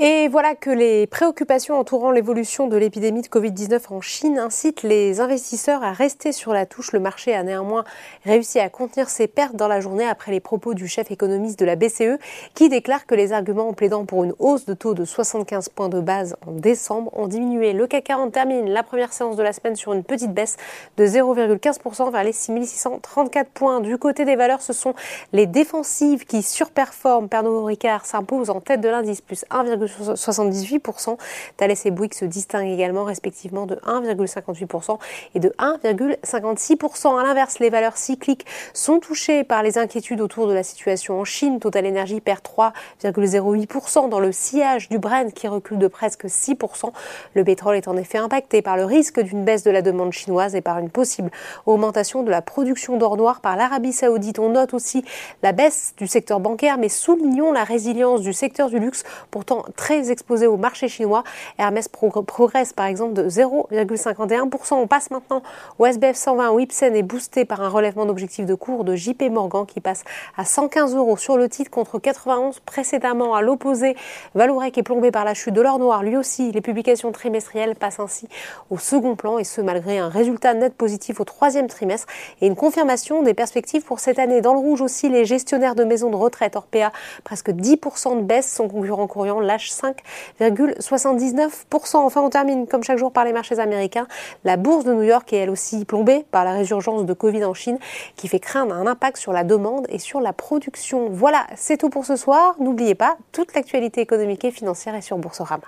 Et voilà que les préoccupations entourant l'évolution de l'épidémie de Covid-19 en Chine incitent les investisseurs à rester sur la touche. Le marché a néanmoins réussi à contenir ses pertes dans la journée après les propos du chef économiste de la BCE qui déclare que les arguments en plaidant pour une hausse de taux de 75 points de base en décembre ont diminué. Le CAC 40 termine la première séance de la semaine sur une petite baisse de 0,15% vers les 6634 points. Du côté des valeurs, ce sont les défensives qui surperforment. Pernod Ricard s'impose en tête de l'indice plus 1, 78%. Thales et Bouygues se distinguent également respectivement de 1,58% et de 1,56%. À l'inverse, les valeurs cycliques sont touchées par les inquiétudes autour de la situation en Chine. Total Energy perd 3,08% dans le sillage du Brent qui recule de presque 6%. Le pétrole est en effet impacté par le risque d'une baisse de la demande chinoise et par une possible augmentation de la production d'or noir par l'Arabie saoudite. On note aussi la baisse du secteur bancaire, mais soulignons la résilience du secteur du luxe, pourtant très exposé au marché chinois. Hermès progresse par exemple de 0,51%. On passe maintenant au SBF 120 où Ipsen est boosté par un relèvement d'objectif de cours de JP Morgan qui passe à 115 euros sur le titre contre 91 précédemment. À l'opposé, Valorec est plombé par la chute de l'or noir. Lui aussi, les publications trimestrielles passent ainsi au second plan et ce malgré un résultat net positif au troisième trimestre et une confirmation des perspectives pour cette année. Dans le rouge aussi, les gestionnaires de maisons de retraite Orpea, presque 10% de baisse. Son concurrent courant lâche 5,79%. Enfin, on termine comme chaque jour par les marchés américains. La bourse de New York est elle aussi plombée par la résurgence de Covid en Chine qui fait craindre un impact sur la demande et sur la production. Voilà, c'est tout pour ce soir. N'oubliez pas, toute l'actualité économique et financière est sur Boursorama.